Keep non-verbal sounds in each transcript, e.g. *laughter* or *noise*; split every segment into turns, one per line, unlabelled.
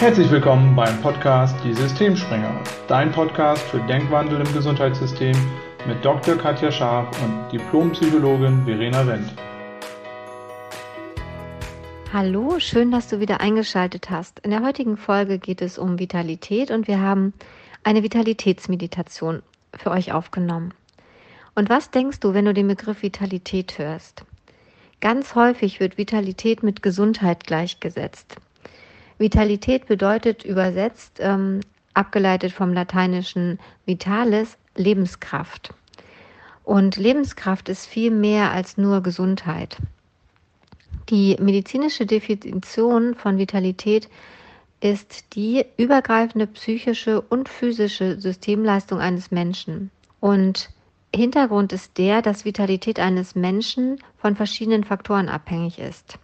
Herzlich willkommen beim Podcast Die Systemspringer, dein Podcast für Denkwandel im Gesundheitssystem mit Dr. Katja Scharf und Diplompsychologin Verena Wendt.
Hallo, schön, dass du wieder eingeschaltet hast. In der heutigen Folge geht es um Vitalität und wir haben eine Vitalitätsmeditation für euch aufgenommen. Und was denkst du, wenn du den Begriff Vitalität hörst? Ganz häufig wird Vitalität mit Gesundheit gleichgesetzt. Vitalität bedeutet übersetzt, ähm, abgeleitet vom lateinischen vitalis, Lebenskraft. Und Lebenskraft ist viel mehr als nur Gesundheit. Die medizinische Definition von Vitalität ist die übergreifende psychische und physische Systemleistung eines Menschen. Und Hintergrund ist der, dass Vitalität eines Menschen von verschiedenen Faktoren abhängig ist.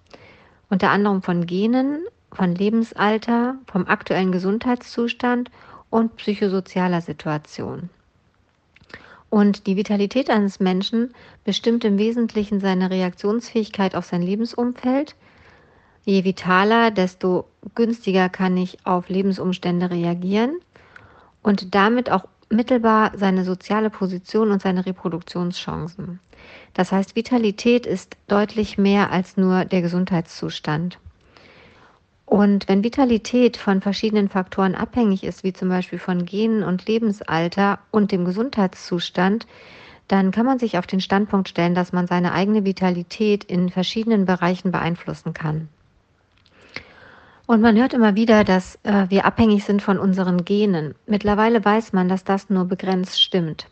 Unter anderem von Genen, von Lebensalter, vom aktuellen Gesundheitszustand und psychosozialer Situation. Und die Vitalität eines Menschen bestimmt im Wesentlichen seine Reaktionsfähigkeit auf sein Lebensumfeld. Je vitaler, desto günstiger kann ich auf Lebensumstände reagieren und damit auch mittelbar seine soziale Position und seine Reproduktionschancen. Das heißt, Vitalität ist deutlich mehr als nur der Gesundheitszustand. Und wenn Vitalität von verschiedenen Faktoren abhängig ist, wie zum Beispiel von Genen und Lebensalter und dem Gesundheitszustand, dann kann man sich auf den Standpunkt stellen, dass man seine eigene Vitalität in verschiedenen Bereichen beeinflussen kann. Und man hört immer wieder, dass äh, wir abhängig sind von unseren Genen. Mittlerweile weiß man, dass das nur begrenzt stimmt.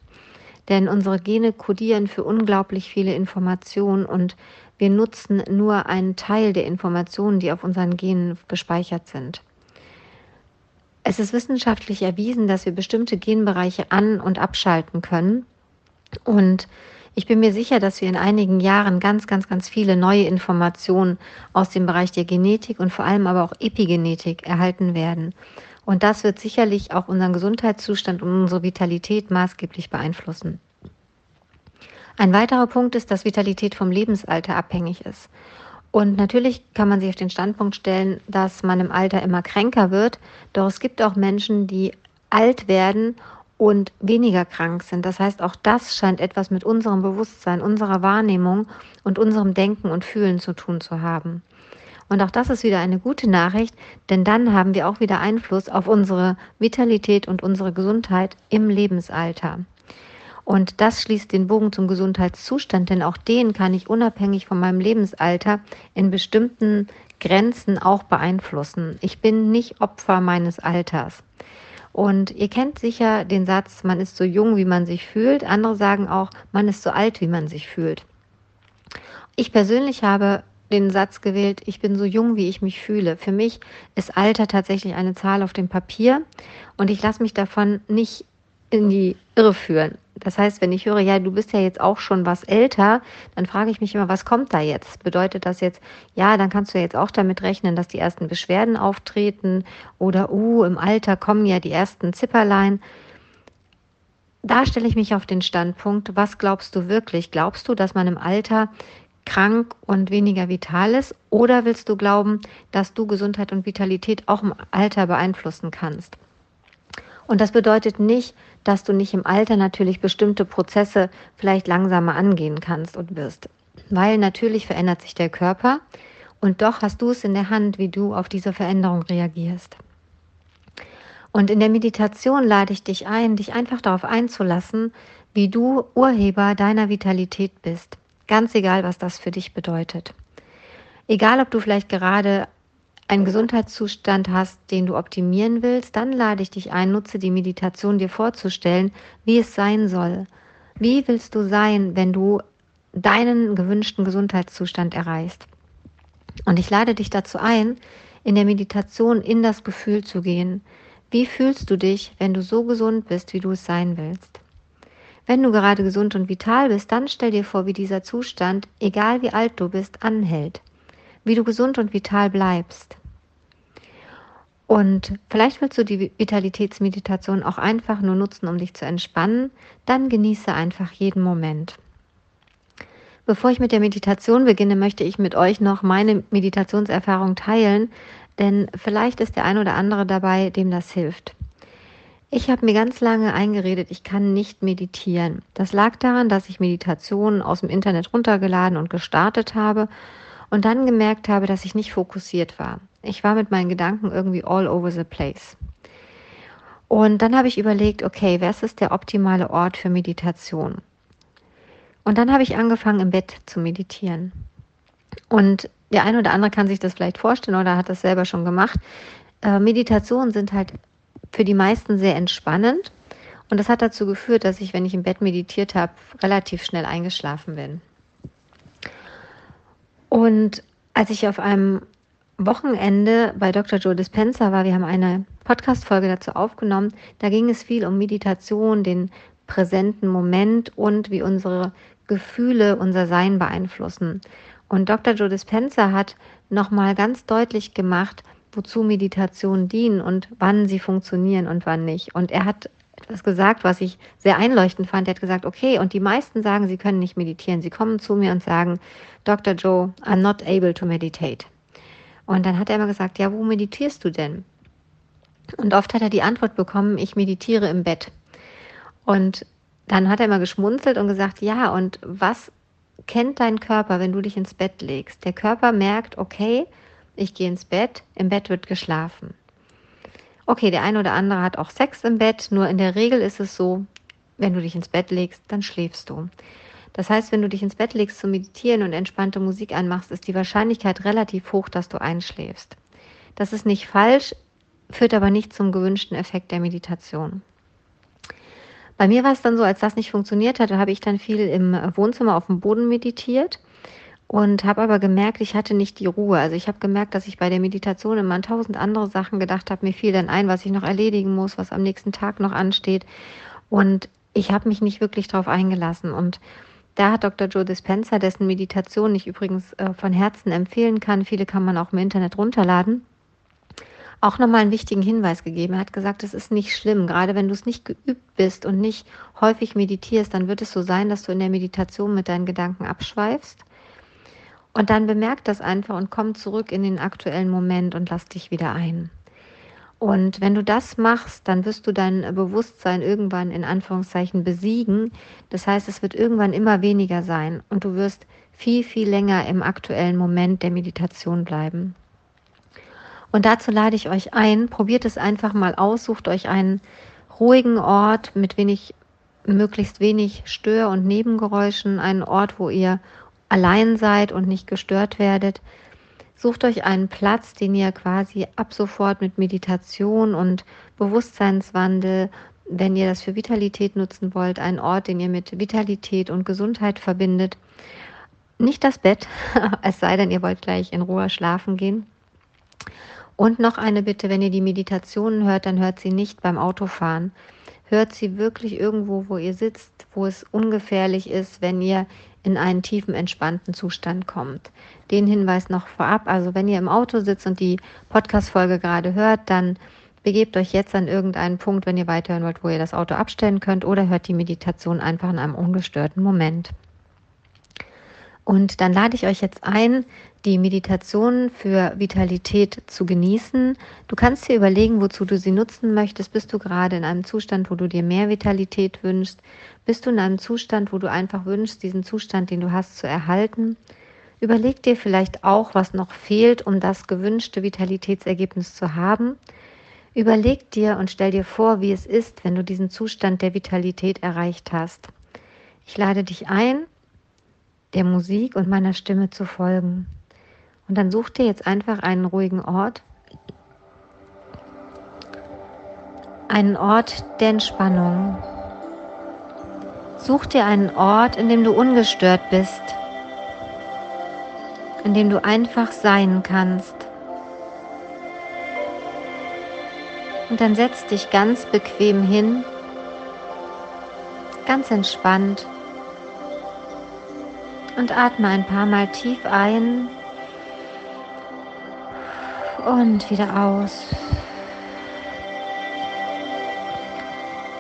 Denn unsere Gene kodieren für unglaublich viele Informationen und wir nutzen nur einen Teil der Informationen, die auf unseren Genen gespeichert sind. Es ist wissenschaftlich erwiesen, dass wir bestimmte Genbereiche an- und abschalten können. Und ich bin mir sicher, dass wir in einigen Jahren ganz, ganz, ganz viele neue Informationen aus dem Bereich der Genetik und vor allem aber auch Epigenetik erhalten werden. Und das wird sicherlich auch unseren Gesundheitszustand und unsere Vitalität maßgeblich beeinflussen. Ein weiterer Punkt ist, dass Vitalität vom Lebensalter abhängig ist. Und natürlich kann man sich auf den Standpunkt stellen, dass man im Alter immer kränker wird. Doch es gibt auch Menschen, die alt werden und weniger krank sind. Das heißt, auch das scheint etwas mit unserem Bewusstsein, unserer Wahrnehmung und unserem Denken und Fühlen zu tun zu haben. Und auch das ist wieder eine gute Nachricht, denn dann haben wir auch wieder Einfluss auf unsere Vitalität und unsere Gesundheit im Lebensalter. Und das schließt den Bogen zum Gesundheitszustand, denn auch den kann ich unabhängig von meinem Lebensalter in bestimmten Grenzen auch beeinflussen. Ich bin nicht Opfer meines Alters. Und ihr kennt sicher den Satz, man ist so jung, wie man sich fühlt. Andere sagen auch, man ist so alt, wie man sich fühlt. Ich persönlich habe den Satz gewählt, ich bin so jung, wie ich mich fühle. Für mich ist Alter tatsächlich eine Zahl auf dem Papier und ich lasse mich davon nicht in die Irre führen. Das heißt, wenn ich höre, ja, du bist ja jetzt auch schon was älter, dann frage ich mich immer, was kommt da jetzt? Bedeutet das jetzt, ja, dann kannst du jetzt auch damit rechnen, dass die ersten Beschwerden auftreten oder, uh, im Alter kommen ja die ersten Zipperlein. Da stelle ich mich auf den Standpunkt, was glaubst du wirklich? Glaubst du, dass man im Alter krank und weniger vital ist? Oder willst du glauben, dass du Gesundheit und Vitalität auch im Alter beeinflussen kannst? Und das bedeutet nicht, dass du nicht im Alter natürlich bestimmte Prozesse vielleicht langsamer angehen kannst und wirst. Weil natürlich verändert sich der Körper und doch hast du es in der Hand, wie du auf diese Veränderung reagierst. Und in der Meditation lade ich dich ein, dich einfach darauf einzulassen, wie du Urheber deiner Vitalität bist. Ganz egal, was das für dich bedeutet. Egal, ob du vielleicht gerade einen Gesundheitszustand hast, den du optimieren willst, dann lade ich dich ein, nutze die Meditation dir vorzustellen, wie es sein soll. Wie willst du sein, wenn du deinen gewünschten Gesundheitszustand erreichst? Und ich lade dich dazu ein, in der Meditation in das Gefühl zu gehen. Wie fühlst du dich, wenn du so gesund bist, wie du es sein willst? Wenn du gerade gesund und vital bist, dann stell dir vor, wie dieser Zustand, egal wie alt du bist, anhält. Wie du gesund und vital bleibst. Und vielleicht willst du die Vitalitätsmeditation auch einfach nur nutzen, um dich zu entspannen. Dann genieße einfach jeden Moment. Bevor ich mit der Meditation beginne, möchte ich mit euch noch meine Meditationserfahrung teilen. denn vielleicht ist der ein oder andere dabei, dem das hilft. Ich habe mir ganz lange eingeredet, ich kann nicht meditieren. Das lag daran, dass ich Meditationen aus dem Internet runtergeladen und gestartet habe und dann gemerkt habe, dass ich nicht fokussiert war. Ich war mit meinen Gedanken irgendwie all over the place. Und dann habe ich überlegt, okay, was ist der optimale Ort für Meditation? Und dann habe ich angefangen, im Bett zu meditieren. Und der eine oder andere kann sich das vielleicht vorstellen oder hat das selber schon gemacht. Äh, Meditationen sind halt für die meisten sehr entspannend. Und das hat dazu geführt, dass ich, wenn ich im Bett meditiert habe, relativ schnell eingeschlafen bin. Und als ich auf einem Wochenende bei Dr. Joe Dispenza war, wir haben eine Podcast-Folge dazu aufgenommen, da ging es viel um Meditation, den präsenten Moment und wie unsere Gefühle unser Sein beeinflussen. Und Dr. Joe Dispenza hat nochmal ganz deutlich gemacht, wozu Meditationen dienen und wann sie funktionieren und wann nicht. Und er hat etwas gesagt, was ich sehr einleuchtend fand. Er hat gesagt, okay, und die meisten sagen, sie können nicht meditieren. Sie kommen zu mir und sagen, Dr. Joe, I'm not able to meditate. Und dann hat er immer gesagt, ja, wo meditierst du denn? Und oft hat er die Antwort bekommen, ich meditiere im Bett. Und dann hat er immer geschmunzelt und gesagt, ja, und was kennt dein Körper, wenn du dich ins Bett legst? Der Körper merkt, okay, ich gehe ins Bett, im Bett wird geschlafen. Okay, der eine oder andere hat auch Sex im Bett, nur in der Regel ist es so, wenn du dich ins Bett legst, dann schläfst du. Das heißt, wenn du dich ins Bett legst zu meditieren und entspannte Musik anmachst, ist die Wahrscheinlichkeit relativ hoch, dass du einschläfst. Das ist nicht falsch, führt aber nicht zum gewünschten Effekt der Meditation. Bei mir war es dann so, als das nicht funktioniert hatte, habe ich dann viel im Wohnzimmer auf dem Boden meditiert und habe aber gemerkt, ich hatte nicht die Ruhe. Also ich habe gemerkt, dass ich bei der Meditation immer an tausend andere Sachen gedacht habe. Mir fiel dann ein, was ich noch erledigen muss, was am nächsten Tag noch ansteht. Und ich habe mich nicht wirklich darauf eingelassen. Und da hat Dr. Joe Dispenza, dessen Meditation ich übrigens äh, von Herzen empfehlen kann, viele kann man auch im Internet runterladen, auch nochmal einen wichtigen Hinweis gegeben. Er hat gesagt, es ist nicht schlimm. Gerade wenn du es nicht geübt bist und nicht häufig meditierst, dann wird es so sein, dass du in der Meditation mit deinen Gedanken abschweifst. Und dann bemerk das einfach und komm zurück in den aktuellen Moment und lass dich wieder ein. Und wenn du das machst, dann wirst du dein Bewusstsein irgendwann in Anführungszeichen besiegen. Das heißt, es wird irgendwann immer weniger sein und du wirst viel, viel länger im aktuellen Moment der Meditation bleiben. Und dazu lade ich euch ein, probiert es einfach mal aus, sucht euch einen ruhigen Ort mit wenig, möglichst wenig Stör- und Nebengeräuschen, einen Ort, wo ihr allein seid und nicht gestört werdet, sucht euch einen Platz, den ihr quasi ab sofort mit Meditation und Bewusstseinswandel, wenn ihr das für Vitalität nutzen wollt, einen Ort, den ihr mit Vitalität und Gesundheit verbindet. Nicht das Bett, *laughs* es sei denn, ihr wollt gleich in Ruhe schlafen gehen. Und noch eine Bitte, wenn ihr die Meditationen hört, dann hört sie nicht beim Autofahren. Hört sie wirklich irgendwo, wo ihr sitzt, wo es ungefährlich ist, wenn ihr in einen tiefen, entspannten Zustand kommt. Den Hinweis noch vorab, also wenn ihr im Auto sitzt und die Podcast-Folge gerade hört, dann begebt euch jetzt an irgendeinen Punkt, wenn ihr weiterhören wollt, wo ihr das Auto abstellen könnt oder hört die Meditation einfach in einem ungestörten Moment. Und dann lade ich euch jetzt ein, die Meditation für Vitalität zu genießen. Du kannst dir überlegen, wozu du sie nutzen möchtest. Bist du gerade in einem Zustand, wo du dir mehr Vitalität wünschst? Bist du in einem Zustand, wo du einfach wünschst, diesen Zustand, den du hast, zu erhalten? Überleg dir vielleicht auch, was noch fehlt, um das gewünschte Vitalitätsergebnis zu haben. Überleg dir und stell dir vor, wie es ist, wenn du diesen Zustand der Vitalität erreicht hast. Ich lade dich ein, der Musik und meiner Stimme zu folgen. Und dann such dir jetzt einfach einen ruhigen Ort. Einen Ort der Entspannung. Such dir einen Ort, in dem du ungestört bist. In dem du einfach sein kannst. Und dann setz dich ganz bequem hin, ganz entspannt und atme ein paar Mal tief ein und wieder aus.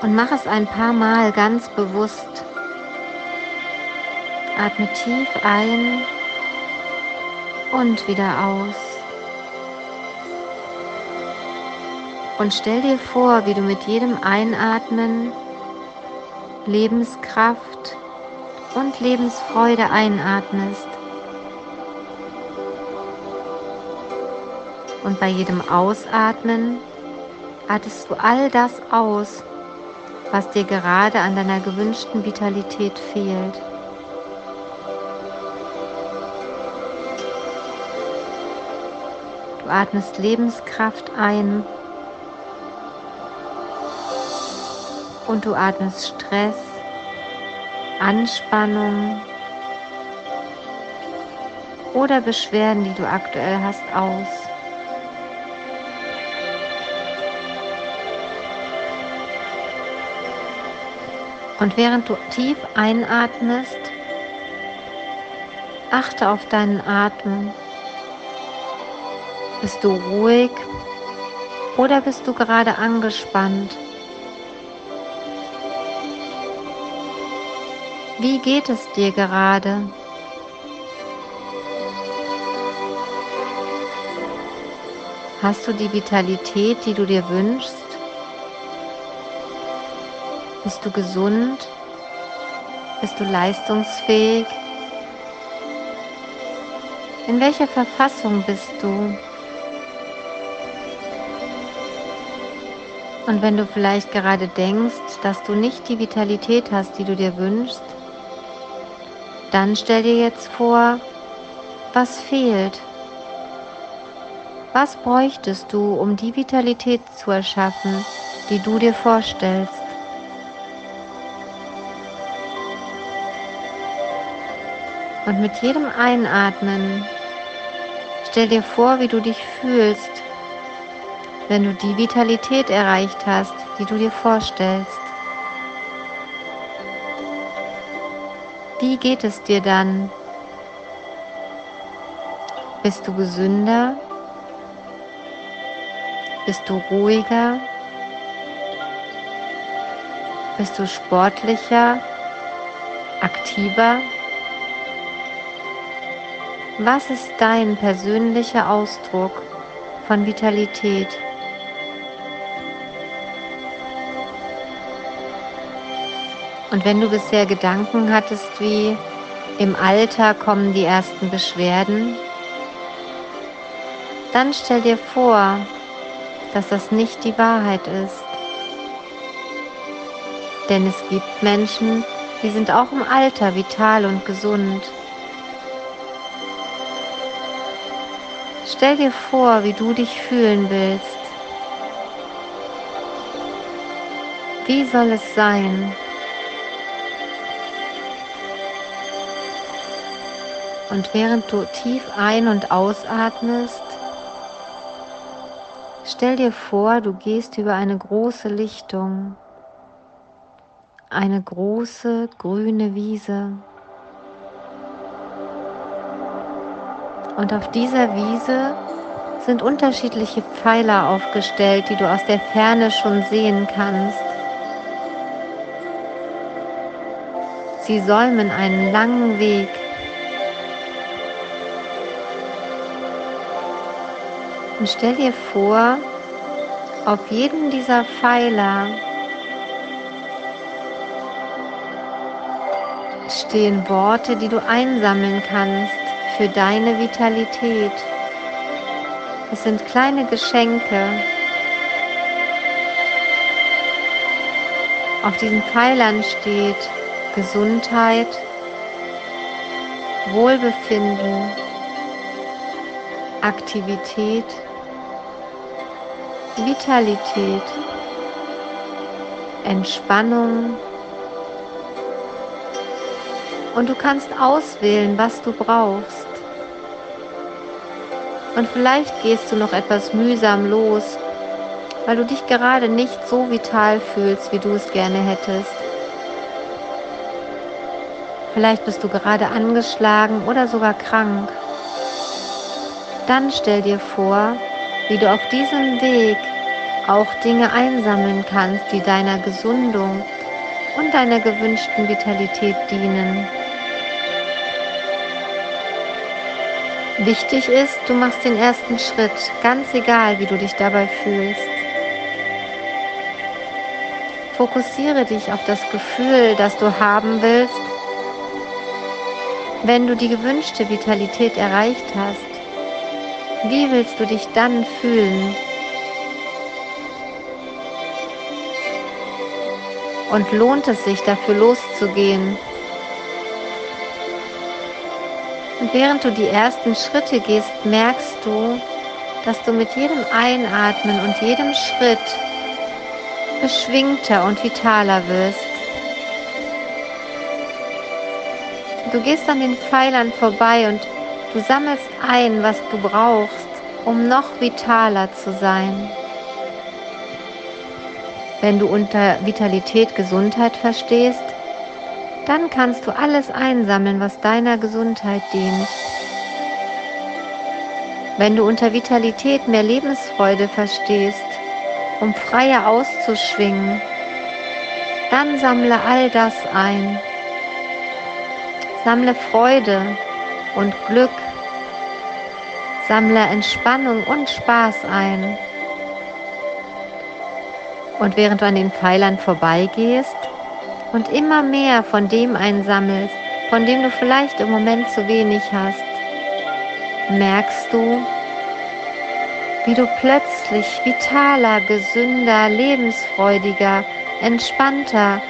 Und mach es ein paar Mal ganz bewusst. Atme tief ein und wieder aus. Und stell dir vor, wie du mit jedem Einatmen Lebenskraft und Lebensfreude einatmest. Und bei jedem Ausatmen atmest du all das aus, was dir gerade an deiner gewünschten Vitalität fehlt. Du atmest Lebenskraft ein und du atmest Stress, Anspannung oder Beschwerden, die du aktuell hast, aus. Und während du tief einatmest, achte auf deinen Atem. Bist du ruhig oder bist du gerade angespannt? Wie geht es dir gerade? Hast du die Vitalität, die du dir wünschst? Bist du gesund? Bist du leistungsfähig? In welcher Verfassung bist du? Und wenn du vielleicht gerade denkst, dass du nicht die Vitalität hast, die du dir wünschst, dann stell dir jetzt vor, was fehlt. Was bräuchtest du, um die Vitalität zu erschaffen, die du dir vorstellst? Und mit jedem Einatmen stell dir vor, wie du dich fühlst, wenn du die Vitalität erreicht hast, die du dir vorstellst. Wie geht es dir dann? Bist du gesünder? Bist du ruhiger? Bist du sportlicher? Aktiver? Was ist dein persönlicher Ausdruck von Vitalität? Und wenn du bisher Gedanken hattest wie im Alter kommen die ersten Beschwerden, dann stell dir vor, dass das nicht die Wahrheit ist. Denn es gibt Menschen, die sind auch im Alter vital und gesund. Stell dir vor, wie du dich fühlen willst. Wie soll es sein? Und während du tief ein- und ausatmest, stell dir vor, du gehst über eine große Lichtung, eine große grüne Wiese. Und auf dieser Wiese sind unterschiedliche Pfeiler aufgestellt, die du aus der Ferne schon sehen kannst. Sie säumen einen langen Weg. Und stell dir vor, auf jedem dieser Pfeiler stehen Worte, die du einsammeln kannst für deine Vitalität. Es sind kleine Geschenke. Auf diesen Pfeilern steht Gesundheit, Wohlbefinden, Aktivität, Vitalität, Entspannung, und du kannst auswählen, was du brauchst. Und vielleicht gehst du noch etwas mühsam los, weil du dich gerade nicht so vital fühlst, wie du es gerne hättest. Vielleicht bist du gerade angeschlagen oder sogar krank. Dann stell dir vor, wie du auf diesem Weg auch Dinge einsammeln kannst, die deiner Gesundung und deiner gewünschten Vitalität dienen. Wichtig ist, du machst den ersten Schritt, ganz egal, wie du dich dabei fühlst. fokussiere dich auf das Gefühl, das du haben willst, wenn du die gewünschte Vitalität erreicht hast. Wie willst du dich dann fühlen? Und lohnt es sich dafür loszugehen? Und während du die ersten Schritte gehst, merkst du, dass du mit jedem Einatmen und jedem Schritt beschwingter und vitaler wirst. Du gehst an den Pfeilern vorbei und du sammelst ein, was du brauchst, um noch vitaler zu sein. Wenn du unter Vitalität Gesundheit verstehst, dann kannst du alles einsammeln, was deiner Gesundheit dient. Wenn du unter Vitalität mehr Lebensfreude verstehst, um freier auszuschwingen, dann sammle all das ein. Sammle Freude und Glück. Sammle Entspannung und Spaß ein. Und während du an den Pfeilern vorbeigehst und immer mehr von dem einsammelst, von dem du vielleicht im Moment zu wenig hast, merkst du, wie du plötzlich vitaler, gesünder, lebensfreudiger, entspannter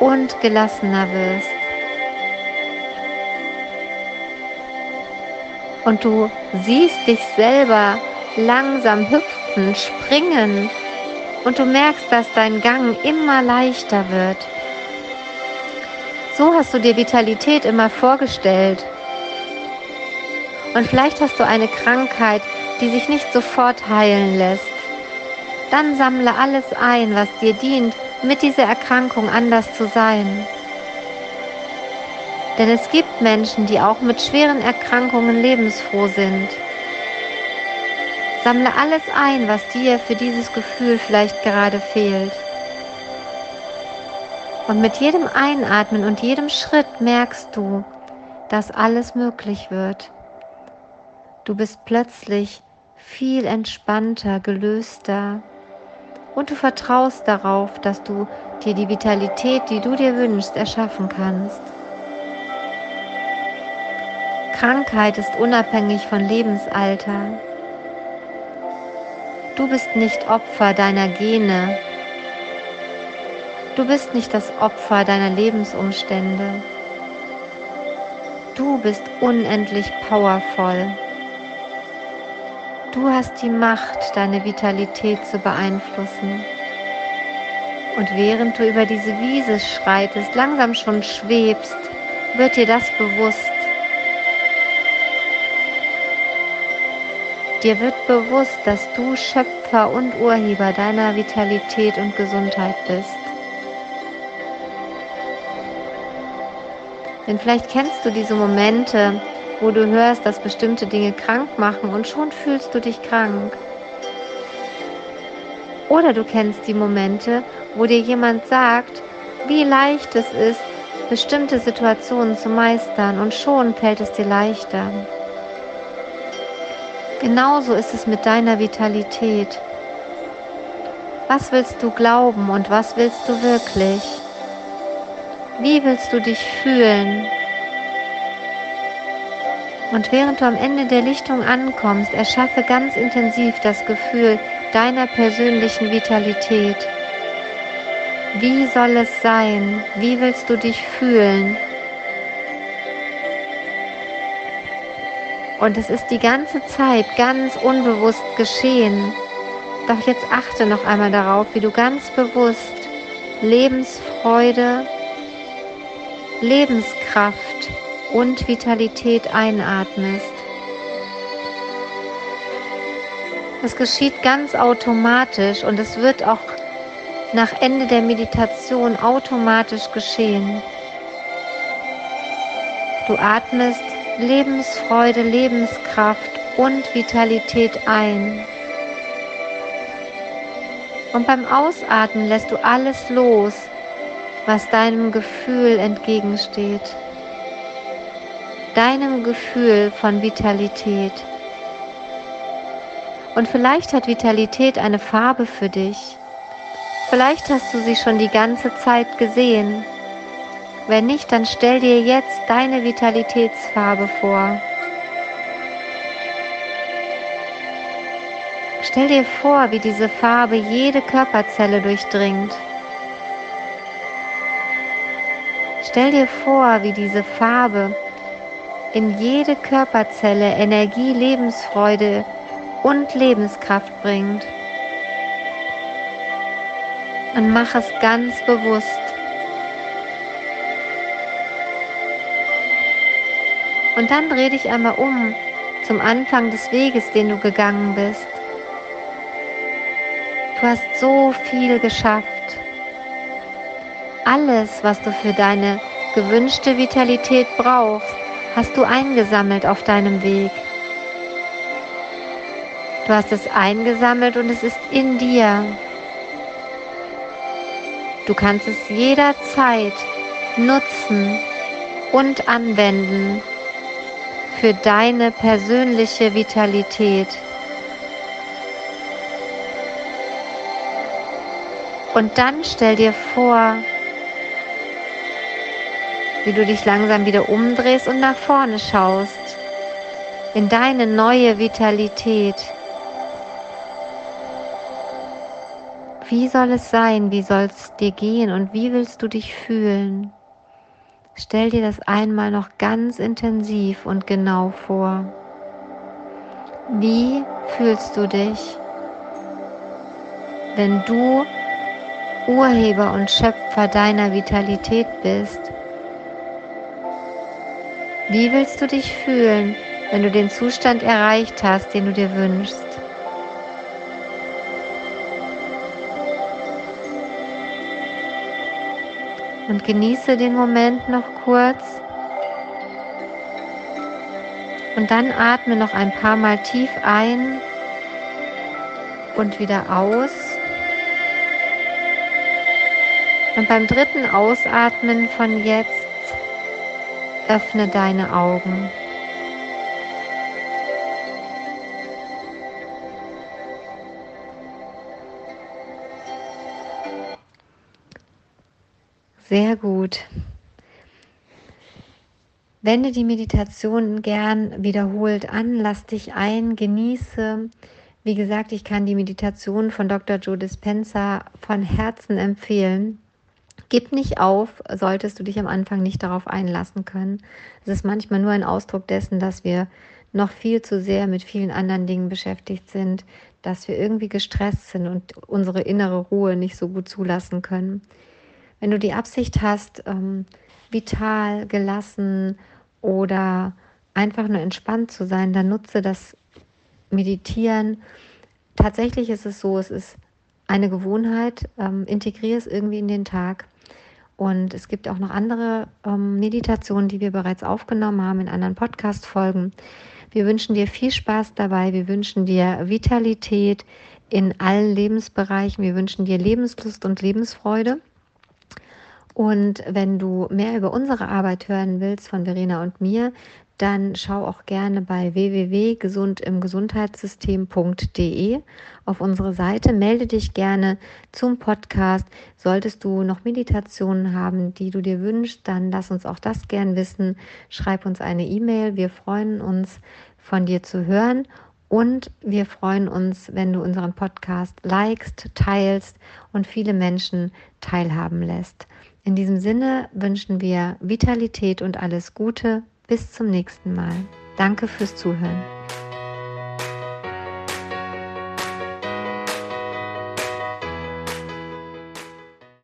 und gelassener wirst. Und du siehst dich selber langsam hüpfen, springen und du merkst, dass dein Gang immer leichter wird. So hast du dir Vitalität immer vorgestellt. Und vielleicht hast du eine Krankheit, die sich nicht sofort heilen lässt. Dann sammle alles ein, was dir dient, mit dieser Erkrankung anders zu sein. Denn es gibt Menschen, die auch mit schweren Erkrankungen lebensfroh sind. Sammle alles ein, was dir für dieses Gefühl vielleicht gerade fehlt. Und mit jedem Einatmen und jedem Schritt merkst du, dass alles möglich wird. Du bist plötzlich viel entspannter, gelöster und du vertraust darauf, dass du dir die Vitalität, die du dir wünschst, erschaffen kannst. Krankheit ist unabhängig von Lebensalter. Du bist nicht Opfer deiner Gene. Du bist nicht das Opfer deiner Lebensumstände. Du bist unendlich powervoll. Du hast die Macht, deine Vitalität zu beeinflussen. Und während du über diese Wiese schreitest, langsam schon schwebst, wird dir das bewusst. Dir wird bewusst, dass du Schöpfer und Urheber deiner Vitalität und Gesundheit bist. Denn vielleicht kennst du diese Momente, wo du hörst, dass bestimmte Dinge krank machen und schon fühlst du dich krank. Oder du kennst die Momente, wo dir jemand sagt, wie leicht es ist, bestimmte Situationen zu meistern und schon fällt es dir leichter. Genauso ist es mit deiner Vitalität. Was willst du glauben und was willst du wirklich? Wie willst du dich fühlen? Und während du am Ende der Lichtung ankommst, erschaffe ganz intensiv das Gefühl deiner persönlichen Vitalität. Wie soll es sein? Wie willst du dich fühlen? Und es ist die ganze Zeit ganz unbewusst geschehen. Doch jetzt achte noch einmal darauf, wie du ganz bewusst Lebensfreude, Lebenskraft und Vitalität einatmest. Es geschieht ganz automatisch und es wird auch nach Ende der Meditation automatisch geschehen. Du atmest Lebensfreude, Lebenskraft und Vitalität ein. Und beim Ausatmen lässt du alles los, was deinem Gefühl entgegensteht deinem Gefühl von Vitalität. Und vielleicht hat Vitalität eine Farbe für dich. Vielleicht hast du sie schon die ganze Zeit gesehen. Wenn nicht, dann stell dir jetzt deine Vitalitätsfarbe vor. Stell dir vor, wie diese Farbe jede Körperzelle durchdringt. Stell dir vor, wie diese Farbe in jede Körperzelle Energie, Lebensfreude und Lebenskraft bringt. Und mach es ganz bewusst. Und dann dreh dich einmal um zum Anfang des Weges, den du gegangen bist. Du hast so viel geschafft alles, was du für deine gewünschte Vitalität brauchst, hast du eingesammelt auf deinem Weg. Du hast es eingesammelt und es ist in dir. Du kannst es jederzeit nutzen und anwenden für deine persönliche Vitalität. Und dann stell dir vor, wie du dich langsam wieder umdrehst und nach vorne schaust, in deine neue Vitalität. Wie soll es sein? Wie soll es dir gehen? Und wie willst du dich fühlen? Stell dir das einmal noch ganz intensiv und genau vor. Wie fühlst du dich, wenn du Urheber und Schöpfer deiner Vitalität bist wie willst du dich fühlen, wenn du den Zustand erreicht hast, den du dir wünschst? Und genieße den Moment noch kurz. Und dann atme noch ein paar Mal tief ein und wieder aus. Und beim dritten Ausatmen von jetzt Öffne deine Augen. Sehr gut. Wende die Meditation gern wiederholt an, lass dich ein, genieße. Wie gesagt, ich kann die Meditation von Dr. Joe Dispenza von Herzen empfehlen. Gib nicht auf, solltest du dich am Anfang nicht darauf einlassen können. Es ist manchmal nur ein Ausdruck dessen, dass wir noch viel zu sehr mit vielen anderen Dingen beschäftigt sind, dass wir irgendwie gestresst sind und unsere innere Ruhe nicht so gut zulassen können. Wenn du die Absicht hast, ähm, vital, gelassen oder einfach nur entspannt zu sein, dann nutze das Meditieren. Tatsächlich ist es so, es ist eine Gewohnheit, ähm, integriere es irgendwie in den Tag. Und es gibt auch noch andere ähm, Meditationen, die wir bereits aufgenommen haben in anderen Podcast-Folgen. Wir wünschen dir viel Spaß dabei. Wir wünschen dir Vitalität in allen Lebensbereichen. Wir wünschen dir Lebenslust und Lebensfreude. Und wenn du mehr über unsere Arbeit hören willst von Verena und mir, dann schau auch gerne bei www.gesundimgesundheitssystem.de auf unsere Seite. Melde dich gerne zum Podcast. Solltest du noch Meditationen haben, die du dir wünschst, dann lass uns auch das gern wissen. Schreib uns eine E-Mail. Wir freuen uns, von dir zu hören. Und wir freuen uns, wenn du unseren Podcast likest, teilst und viele Menschen teilhaben lässt. In diesem Sinne wünschen wir Vitalität und alles Gute bis zum nächsten Mal. Danke fürs Zuhören.